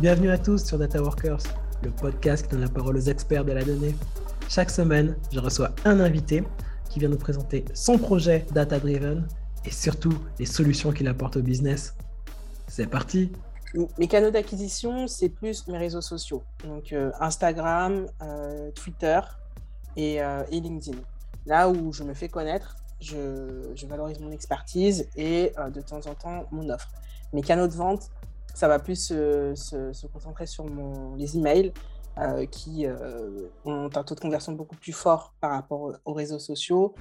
Bienvenue à tous sur Data Workers, le podcast qui donne la parole aux experts de la donnée. Chaque semaine, je reçois un invité qui vient nous présenter son projet Data Driven et surtout les solutions qu'il apporte au business. C'est parti Mes canaux d'acquisition, c'est plus mes réseaux sociaux, donc euh, Instagram, euh, Twitter euh, et, LinkedIn. Là où je me fais connaître, je, valorise mon expertise et de temps en temps mon offre. Mes canaux de vente, ça va plus se, concentrer sur mon, les emails qui ont un taux de conversion beaucoup plus fort par rapport aux réseaux sociaux.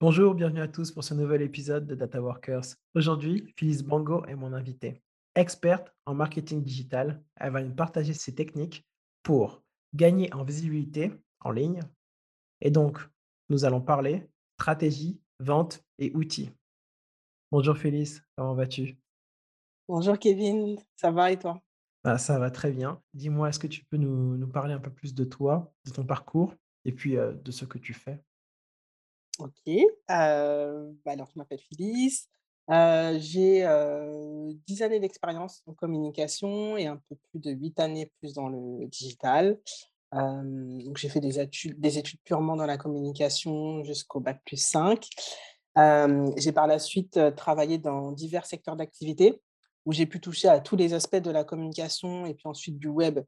Bonjour, bienvenue à tous pour ce nouvel épisode de Data Workers. Aujourd'hui, Phyllis Bango est mon invitée. Experte en marketing digital, elle va nous partager ses techniques pour gagner en visibilité en ligne. Et donc, nous allons parler stratégie, vente et outils. Bonjour Phyllis, comment vas-tu? Bonjour Kevin, ça va et toi? Bah, Ça va très bien. Dis-moi, est-ce que tu peux nous, parler un peu plus de toi, de ton parcours et puis de ce que tu fais? Ok. Euh, bah, alors, je m'appelle Phyllis. j'ai 10 années d'expérience en communication et un peu plus de 8 années plus dans le digital. Donc, j'ai fait des études, des études purement dans la communication jusqu'au bac plus 5. j'ai par la suite travaillé dans divers secteurs d'activité où j'ai pu toucher à tous les aspects de la communication et puis ensuite du web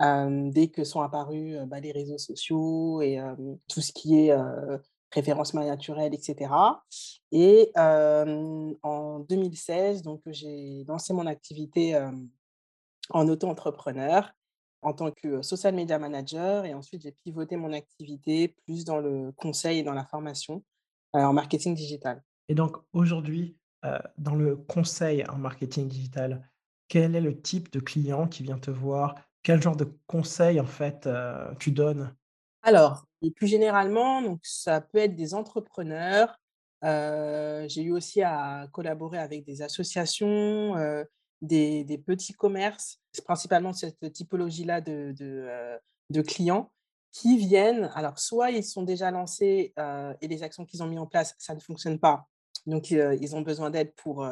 dès que sont apparus bah, les réseaux sociaux et tout ce qui est référencement naturel, etc. Et en 2016, donc, j'ai lancé mon activité en auto-entrepreneur en tant que social media manager. Et ensuite, j'ai pivoté mon activité plus dans le conseil et dans la formation en marketing digital. Et donc, aujourd'hui, dans le conseil en marketing digital, quel est le type de client qui vient te voir? Quel genre de conseil, en fait, tu donnes? Alors, plus généralement, donc ça peut être des entrepreneurs. j'ai eu aussi à collaborer avec des associations, des, petits commerces. C'est principalement cette typologie-là de, de, clients qui viennent. Alors, soit ils sont déjà lancés et les actions qu'ils ont mis en place, ça ne fonctionne pas. Donc, ils ont besoin d'aide pour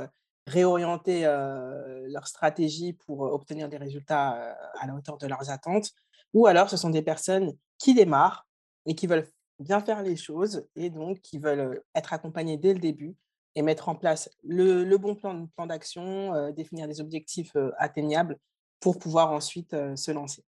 réorienter leur stratégie pour obtenir des résultats à la hauteur de leurs attentes. Ou alors, ce sont des personnes qui démarrent et qui veulent bien faire les choses et donc qui veulent être accompagnés dès le début et mettre en place le, bon plan, plan d'action, définir des objectifs atteignables pour pouvoir ensuite se lancer.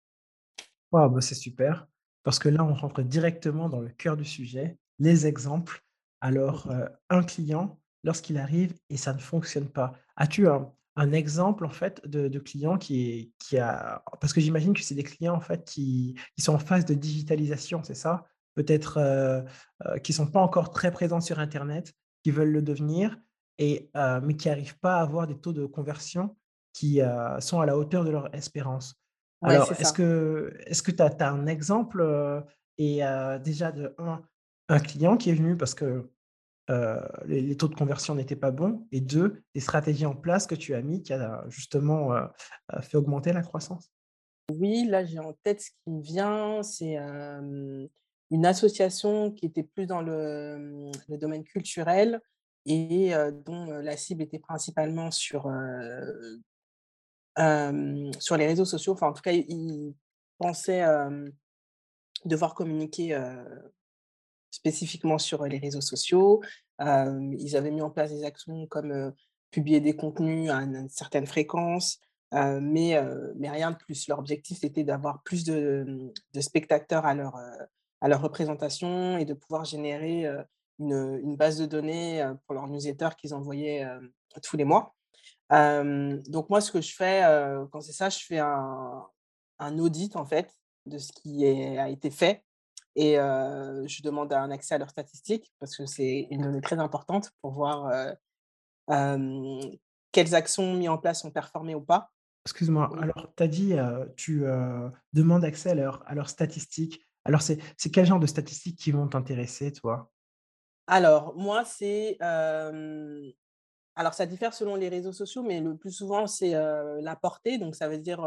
Wow, bah c'est super, parce que là, on rentre directement dans le cœur du sujet, les exemples. Alors, mmh un client, lorsqu'il arrive et ça ne fonctionne pas, as-tu un, un exemple en fait de, de client qui, qui a parce que j'imagine que c'est des clients en fait qui, qui, sont en phase de digitalisation, c'est ça? Peut-être euh, euh, qui sont pas encore très présents sur Internet, qui veulent le devenir, et, mais qui n'arrivent pas à avoir des taux de conversion qui sont à la hauteur de leur espérance. Alors, est-ce que est-ce que tu as, un exemple et déjà de un, un client qui est venu parce que les, taux de conversion n'étaient pas bons, et deux, des stratégies en place que tu as mis qui a justement fait augmenter la croissance? Oui, là j'ai en tête ce qui me vient, c'est une association qui était plus dans le, domaine culturel et dont la cible était principalement sur, sur les réseaux sociaux. Enfin, en tout cas, ils pensaient devoir communiquer spécifiquement sur les réseaux sociaux. ils avaient mis en place des actions comme publier des contenus à une, certaine fréquence, mais, mais rien de plus. Leur objectif, c'était d'avoir plus de, spectateurs à leur, à leur représentation et de pouvoir générer une, une, base de données pour leur newsletter qu'ils envoyaient tous les mois. Donc moi, ce que je fais quand c'est ça, je fais un, un, audit en fait de ce qui a été fait et je demande un accès à leurs statistiques parce que c'est une donnée très importante pour voir quelles actions mises en place ont performé ou pas. Excuse-moi, alors tu as dit, tu demandes accès à, leur, à leurs statistiques. Alors, c'est quel genre de statistiques qui vont t'intéresser, toi? Alors, moi, c'est... alors, ça diffère selon les réseaux sociaux, mais le plus souvent, c'est la portée. Donc, ça veut dire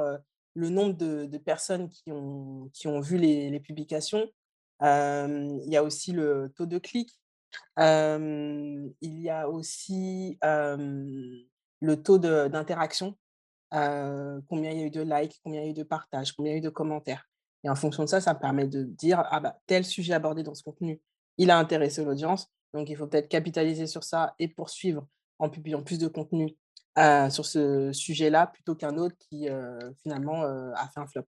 le nombre de, personnes qui ont, qui ont vu les, publications, il y a aussi le taux de clic. Il y a aussi, le taux d'interaction, combien il y a eu de likes, combien il y a eu de partages, combien il y a eu de commentaires et en fonction de ça, ça me permet de dire: «Ah bah, tel sujet abordé dans ce contenu, il a intéressé l'audience, donc il faut peut-être capitaliser sur ça et poursuivre en publiant plus de contenu, sur ce sujet-là plutôt qu'un autre qui, finalement, a fait un flop».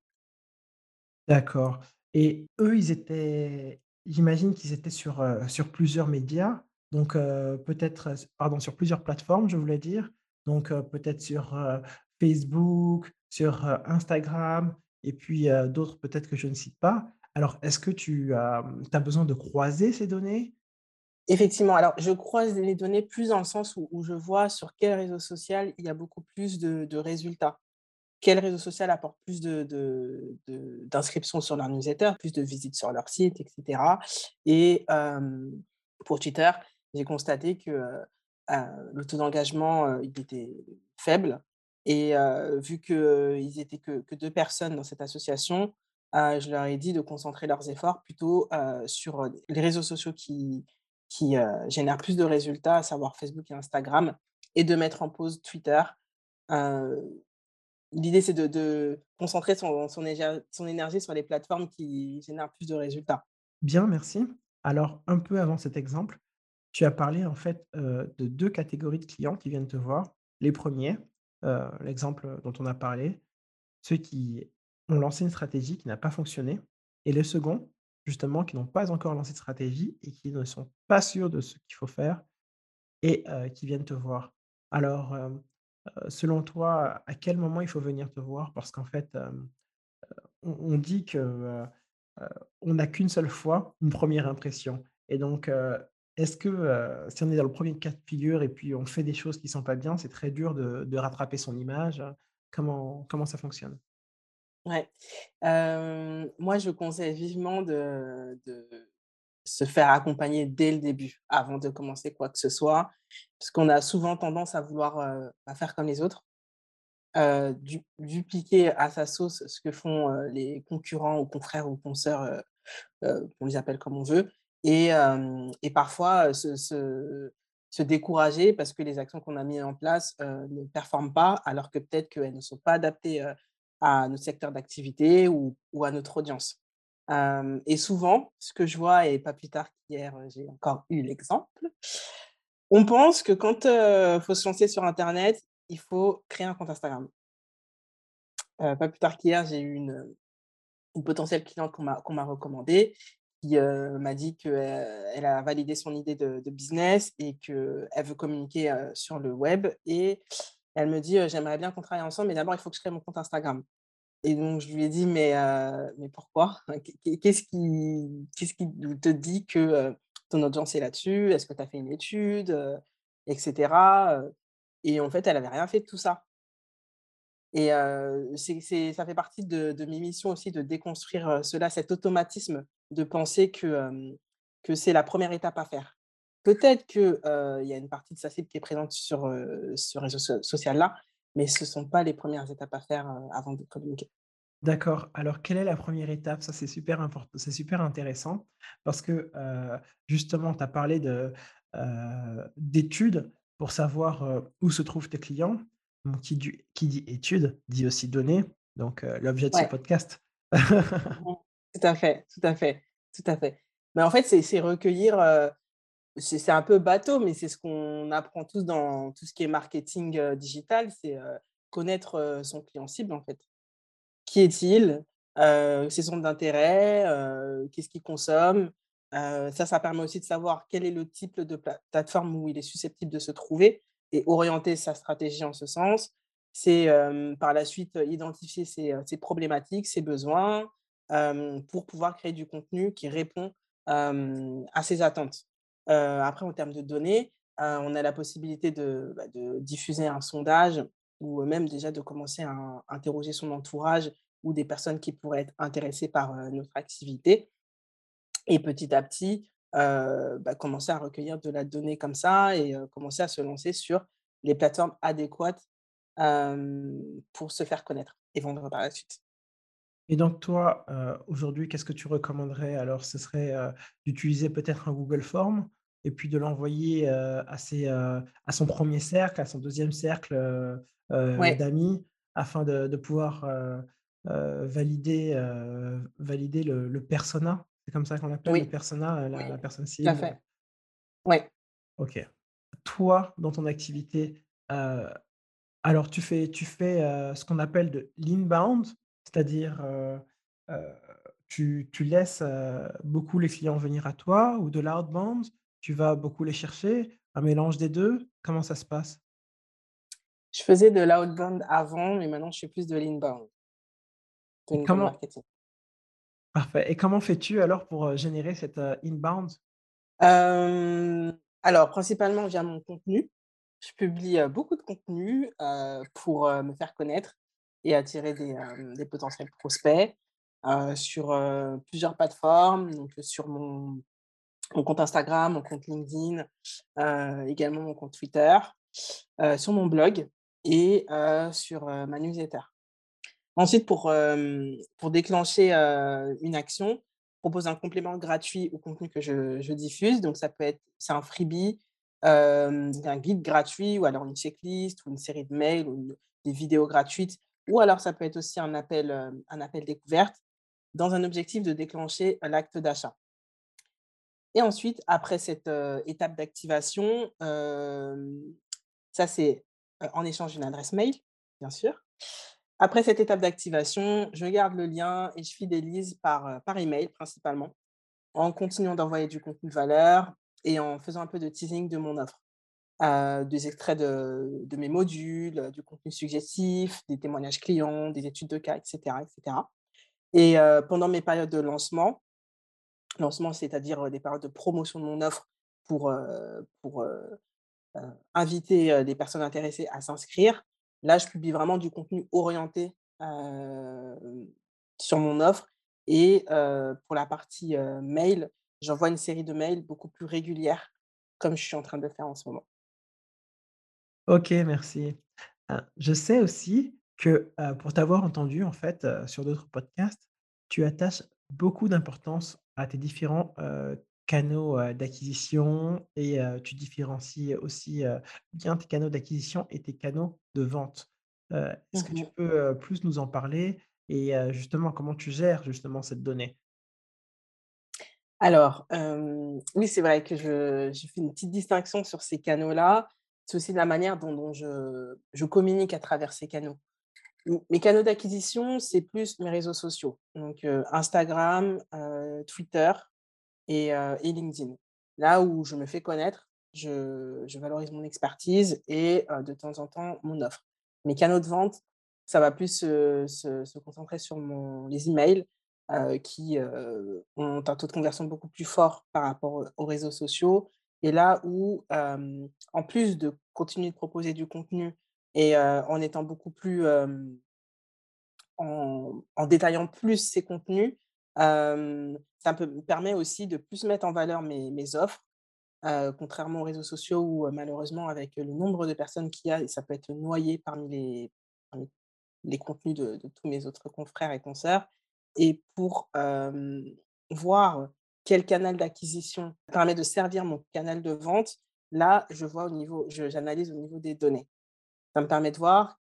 D'accord et eux, ils étaient j'imagine qu'ils étaient sur, sur plusieurs médias, donc peut-être, pardon, sur plusieurs plateformes, je voulais dire, donc peut-être sur, Facebook, sur, Instagram et puis, d'autres peut-être que je ne cite pas. Alors est-ce que tu as, mmh, tu as besoin de croiser ces données? Effectivement, alors je croise les données plus dans le sens où je vois sur quel réseau social il y a beaucoup plus de résultats. Quel réseau social apporte plus de de de d'inscriptions sur leur newsletter, plus de visites sur leur site et cetera et hem, pour Twitter, j'ai constaté que, heu heu, le taux d'engagement, heu, il était faible et vu qu'ils étaient que que 2 personnes dans cette association, je leur ai dit de concentrer leurs efforts plutôt, sur, les réseaux sociaux qui qui, heu, génèrent plus de résultats, à savoir Facebook et Instagram et de mettre en pause Twitter. Heu, l'idée c'est de concentrer son énergie sur les plateformes qui génèrent plus de résultats. Bien, merci. Alors un peu avant cet exemple, tu as parlé en fait, heu, de 2 catégories de clients qui viennent te voir. Les premiers, er l'exemple dont on a parlé, ceux qui ont lancé une stratégie qui n'a pas fonctionné et les seconds, justement, qui n'ont pas encore lancé de stratégie et qui ne sont pas sûrs de ce qu'il faut faire et qui viennent te voir. Alors, selon toi, à quel moment il faut venir te voir? Parce qu'en fait, on dit que, on n'a qu'une seule fois une première impression et donc est-ce que, si on est dans le 1er cas de figure et puis on fait des choses qui sont pas bien, c'est très dur de de rattraper son image? Comment comment ça fonctionne? Ouais, moi je conseille vivement de de se faire accompagner dès le début, avant de commencer quoi que ce soit. Parce qu'on a souvent tendance à vouloir, bah, faire comme les autres, dupliquer à sa sauce ce que font, les concurrents ou confrères ou consoeurs, on les appelle comme on veut et et parfois, se se se décourager parce que les actions qu'on a mis en place, ne performent pas alors que peut-être qu'elles ne sont pas adaptées, à notre secteur d'activité ou à notre audience. Et souvent, ce que je vois et pas plus tard qu'hier, j'ai encore eu l'exemple, on pense que quand, heu, faut se lancer sur internet, il faut créer un compte Instagram. Pas plus tard qu'hier, j'ai eu une, potentielle cliente qu'on m'a recommandée qui, m'a dit qu'elle a validé son idée de business et qu'elle veut communiquer, sur le web et elle me dit, «J'aimerais bien qu'on travaille ensemble, mais d'abord il faut que je crée mon compte Instagram» et donc je lui ai dit: «Mais pourquoi? Qu'est qu'est-ce qui te dit que, ton audience est là-dessus? Est-ce que tu as fait une étude?» heu et en fait, elle avait rien fait de tout ça. Et ça fait partie de de mes missions aussi de déconstruire, cela, cet automatisme de penser que, c'est la 1re étape à faire. Peut-être que, heu, il y a une partie de sa cible qui est présente sur, ce réseau so social-là, mais ce sont pas les 1res étapes à faire, avant de communiquer. D'accord. Alors quelle est la 1re étape? Ça, c'est super c'est super intéressant parce que, justement, tu as parlé de, d'études pour savoir, où se trouvent tes clients. Donc qui du qui dit études, dit aussi données, donc l'objet de ce podcast. Tout à fait, tout à fait, tout à fait. Mais en fait, c'est recueillir, c'est un peu bateau, mais c'est ce qu'on apprend tous dans tout ce qui est marketing, heu, digital, c'est, heu, connaître, heu, son client cible, en fait. Qui est-il? Ses centres d'intérêt, qu'est-ce qu'il consomme? Ça, ça permet aussi de savoir quel est le type de pla plateforme où il est susceptible de se trouver et orienter sa stratégie en ce sens. C'est, par la suite, identifier ses, problématiques, ses besoins, pour pouvoir créer du contenu qui répond, à ses attentes. Heu, après en termes de données, heu, on a la possibilité de, bah, diffuser un sondage ou même déjà de commencer à interroger son entourage ou des personnes qui pourraient être intéressées par, notre activité et petit à petit, bah, commencer à recueillir de la donnée comme ça et commencer à se lancer sur les plateformes adéquates, pour se faire connaître et vendre par la suite. Et donc toi, aujourd'hui, qu'est-ce que tu recommanderais? Alors? Ce serait, d'utiliser peut-être un Google Forms? Et puis de l'envoyer, à ses, à son premier cercle, à son deuxième cercle, Ouais, d'amis afin de de pouvoir, valider, valider le le persona? C'est comme ça qu'on l'appelle, le oui, persona, la oui, la personne tout à cible? fait. Ouais. OK. Toi, dans ton activité, alors tu fais tu fais, ce qu'on appelle de l'inbound, c'est-à-dire, tu tu laisses, beaucoup les clients venir à toi ou de l'outbound? Tu vas beaucoup les chercher? Un mélange des 2. Comment ça se passe? Je faisais de l'outbound avant, mais maintenant je fais plus de l'inbound, de comment marketing. parfait et comment fais-tu alors pour, générer cette, inbound? Alors principalement via mon contenu. Je publie, beaucoup de contenu, pour, me faire connaître et attirer des, potentiels prospects, sur, plusieurs plateformes, donc sur mon mon compte Instagram, mon compte LinkedIn, heu, également mon compte Twitter, heu, sur mon blog et heu, sur, ma newsletter. Ensuite pour, déclencher, une action, propose un complément gratuit au contenu que je diffuse. Donc ça peut être un freebie, un guide gratuit ou alors une checklist ou une série de mails ou des vidéos gratuites ou alors ça peut être aussi un appel, un appel découverte dans un objectif de déclencher l'acte d'achat. Et ensuite, après cette, étape d'activation, ça c'est, en échange d'une adresse mail, bien sûr. Après cette étape d'activation, je garde le lien et je fidélise par, par email principalement, en continuant d'envoyer du contenu de valeur et en faisant un peu de teasing de mon offre. Des extraits de de mes modules, du contenu suggestif, des témoignages clients, des études de cas et cetera et pendant mes périodes de lancement lancement, c'est-à-dire, des périodes de promotion de mon offre pour, pour, inviter, des personnes intéressées à s'inscrire. Là, je publie vraiment du contenu orienté, sur mon offre et pour la partie, mail, j'envoie une série de mails beaucoup plus régulières, comme je suis en train de faire en ce moment. OK, merci. Je sais aussi que, pour t'avoir entendu en fait, sur d'autres podcasts, tu attaches beaucoup d'importance à tes différents, canaux, d'acquisition et tu différencies aussi, bien tes canaux d'acquisition et tes canaux de vente. Est-ce que tu Mmh peux, heu, plus nous en parler et justement comment tu gères justement cette donnée? Alors, oui, c'est vrai que je je fais une petite distinction sur ces canaux-là. C'est aussi la manière dont dont je je communique à travers ces canaux. Mes canaux d'acquisition, c'est plus mes réseaux sociaux, donc Instagram, Twitter et LinkedIn. Là où je me fais connaître, je valorise mon expertise et de temps en temps, mon offre. Mes canaux de vente, ça va plus se concentrer sur les emails, qui, ont un taux de conversion beaucoup plus fort par rapport aux aux réseaux sociaux et là où, en plus de continuer de proposer du contenu et en étant beaucoup plus, en détaillant plus ces contenus, ça me permet aussi de plus mettre en valeur mes offres, contrairement aux réseaux sociaux où, heu, malheureusement avec le nombre de personnes qu'il y a, ça peut être noyé parmi les les contenus de tous mes autres confrères et consoeurs et pour, voir quel canal d'acquisition permet de servir mon canal de vente, là, je vois au niveau j'analyse au niveau des données. Ça me permet de voir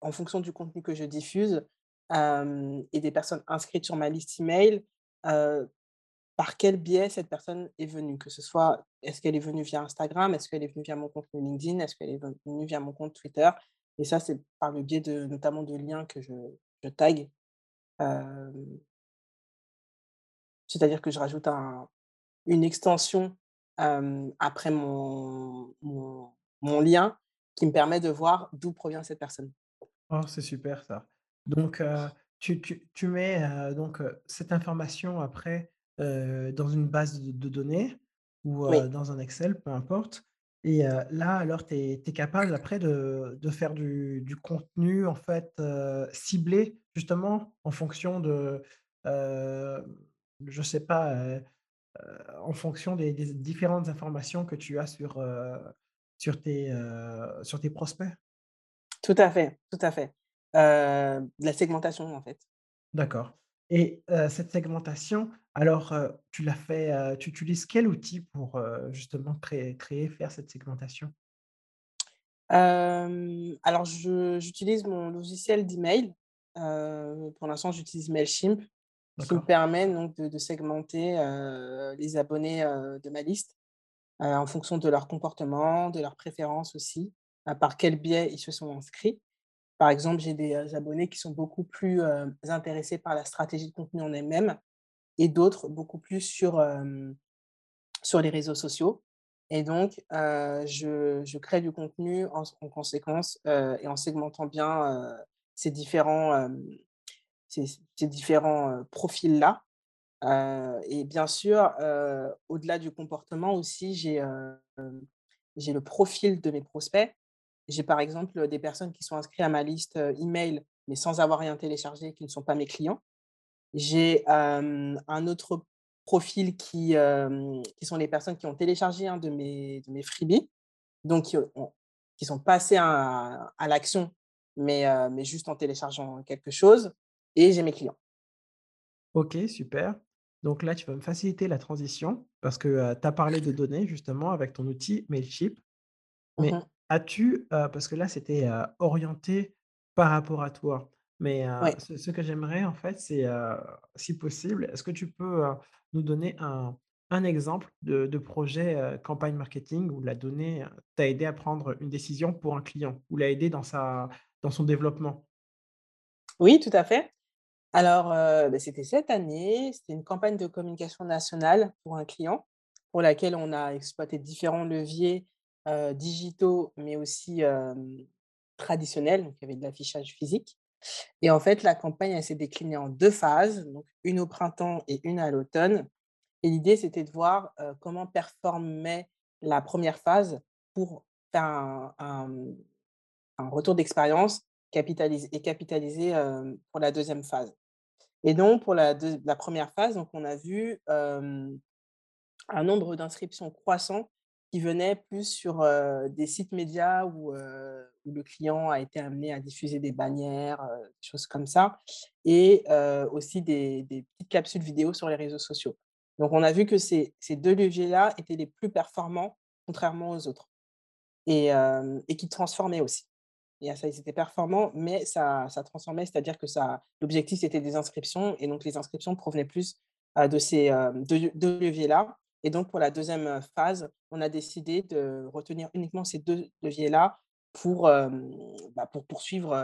en fonction du contenu que je diffuse, et des personnes inscrites sur ma liste email, par quel biais cette personne est venue? Que ce soit, est-ce qu'elle est venue via Instagram? Est-ce qu'elle est venue via mon compte LinkedIn? Est-ce qu'elle est venue via mon compte Twitter? Et ça, c'est par le biais de notamment de liens que je tag, c'est-à-dire que je rajoute un une extension, après mon mon lien qui me permet de voir d'où provient cette personne. Oh, c'est super ça. Donc, heu, tu tu tu mets, heu, donc, heu, cette information après, dans une base de de données ou, Oui, dans un Excel, peu importe et là, alors tu es capable après de de faire du du contenu en fait, ciblé justement en fonction de, je sais pas, en fonction des des différentes informations que tu as sur, sur tes, heu, sur tes prospects? tout à fait, tout à fait. De la segmentation, en fait. D'accord et heu, cette segmentation, Alors, tu l'as fait, tu utilises quel outil pour, justement créer créer, faire cette segmentation? Alors j'utilise mon logiciel d'email. Pour l'instant, j'utilise Mailchimp qui me permet donc de de segmenter, les abonnés, de ma liste, heu, en fonction de leur comportement, de leurs préférences aussi, par quel biais ils se sont inscrits. Par exemple, j'ai des, heu, abonnés qui sont beaucoup plus, heu, intéressés par la stratégie de contenu en elle-même et d'autres beaucoup plus sur, sur les réseaux sociaux et donc je je crée du contenu en conséquence, et en segmentant bien, ces différents, ces différents, profils-là. Et bien sûr, au-delà du comportement aussi, j'ai, j'ai le profil de mes prospects. J'ai par exemple, des personnes qui sont inscrites à ma liste, email, mais sans avoir rien téléchargé, qui ne sont pas mes clients. J'ai, un autre profil qui, qui sont les personnes qui ont téléchargé un de mes de mes freebies, donc qui ont qui sont passés à à l'action, mais mais juste en téléchargeant quelque chose et j'ai mes clients. OK, super. Donc là, tu vas me faciliter la transition parce que, tu as parlé de données justement avec ton outil Mailchimp. Mmh Mais as-tu, parce que là, c'était, orienté par rapport à toi, mais Ouais. ce ce que j'aimerais en fait, c'est, si possible, est-ce que tu peux, nous donner un un exemple de de projet, campagne marketing où la donnée, t'a aidé à prendre une décision pour un client ou l'a aidé dans sa dans son développement? Oui, tout à fait. Alors, bah, c'était cette année, c'était une campagne de communication nationale pour un client, pour laquelle on a exploité différents leviers, digitaux, mais aussi, traditionnels, donc il y avait de l'affichage physique. Et en fait, la campagne, s'est déclinée en 2 phases, donc une au printemps et une à l'automne. Et l'idée, c'était de voir, comment performait la 1re phase pour faire un un, retour d'expérience et capitaliser, pour la 2e phase et donc pour la deux 1re phase, donc on a vu, un nombre d'inscriptions croissant qui venait plus sur, des sites médias où, le client a été amené à diffuser des bannières, des choses comme ça et aussi des petites capsules vidéo sur les réseaux sociaux. Donc on a vu que ces 2 leviers-là étaient les plus performants, contrairement aux autres et qui transformaient aussi. A ça, ils étaient performants, mais ça ça transformait, c'est-à-dire que ça l'objectif, c'était des inscriptions et donc les inscriptions provenaient plus, heu, de ces, 2 2 leviers-là. Et donc pour la 2e, heu, phase, on a décidé de retenir uniquement ces 2 leviers-là pour, hem, bah, pour poursuivre,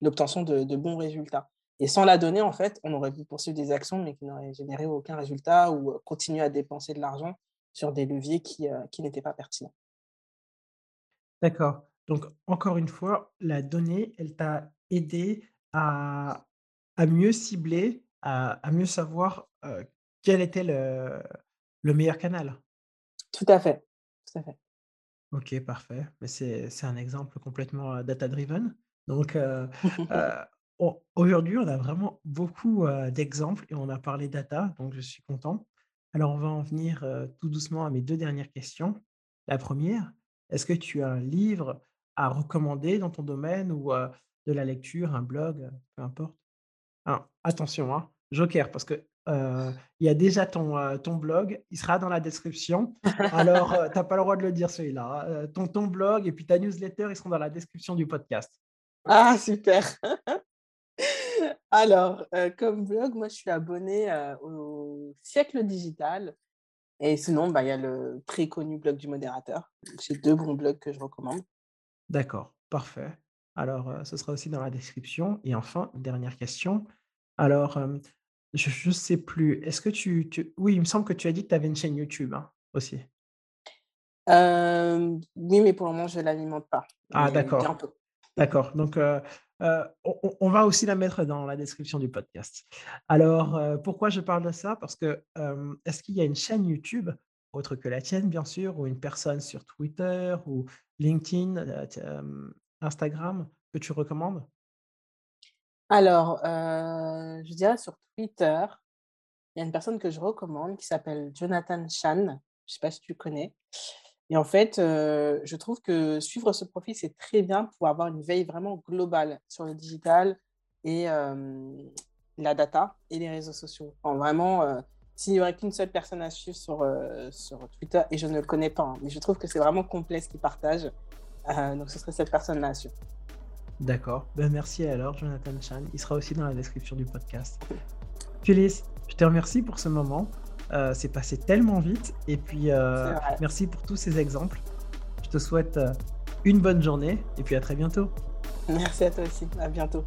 l'obtention de bons résultats. Et sans la donnée, en fait, on aurait pu poursuivre des actions, mais qui n'auraient généré aucun résultat ou, continuer à dépenser de l'argent sur des leviers qui, qui n'étaient pas pertinents. D'accord, donc encore une fois, la donnée, elle t'a aidé à à mieux cibler, à à mieux savoir, quel était le le meilleur canal? Tout à fait, tout à fait. OK, parfait, mais c'est c'est un exemple complètement, heu, data driven donc aujourd'hui, on a vraiment beaucoup, d'exemples et on a parlé data, donc je suis content. Alors on va en venir, tout doucement à mes 2 dernières questions. La 1re, est-ce que tu as un livre à recommander dans ton domaine ou de la lecture, un blog, peu importe? Attention, hein, joker parce que, y a déjà ton, ton blog, il sera dans la description. Alors, heu, tu as pas le droit de le dire celui-là, hein, ton ton blog et puis ta newsletter, ils seront dans la description du podcast. Ah super! Alors, comme blog, moi je suis abonnée, au Siècle Digital et sinon, bah, il y a le très connu blog du modérateur. C'est 2 bons blogs que je recommande. D'accord, parfait. Alors, ce sera aussi dans la description et enfin, dernière question. Alors, je je sais plus, est-ce que tu tu oui, il me semble que tu as dit que tu avais une chaîne YouTube, hein, aussi? Hem, oui, mais pour le moment, je l'alimente pas, Ah mais d'accord, bientôt. d'accord, donc on on on va aussi la mettre dans la description du podcast. Alors, pourquoi je parle de ça? Parce que, est-ce qu'il y a une chaîne YouTube, autre que la tienne bien sûr, ou une personne sur Twitter ou LinkedIn, t hem, Instagram, que tu recommandes? Alors, heu, je dirais sur Twitter, il y a une personne que je recommande qui s'appelle Jonathan Chan, je sais pas si tu connais? Et en fait, je trouve que suivre ce profil, c'est très bien pour avoir une veille vraiment globale sur le digital et la data et les réseaux sociaux. Enfin vraiment, s'il n'y aurait qu'une seule personne à suivre sur, euh, sur Twitter, et je ne le connais pas, hein, mais je trouve que c'est vraiment complet ce qu'il partage, euh, donc ce serait cette personne-là à suivre. D'accord. Ben, merci alors, Jonathan Chan. Il sera aussi dans la description du podcast. Phyllis, je te remercie pour ce moment. Euh, c'est passé tellement vite. Et puis, merci pour tous ces exemples. Je te souhaite une bonne journée et puis à très bientôt. Merci à toi aussi. À bientôt.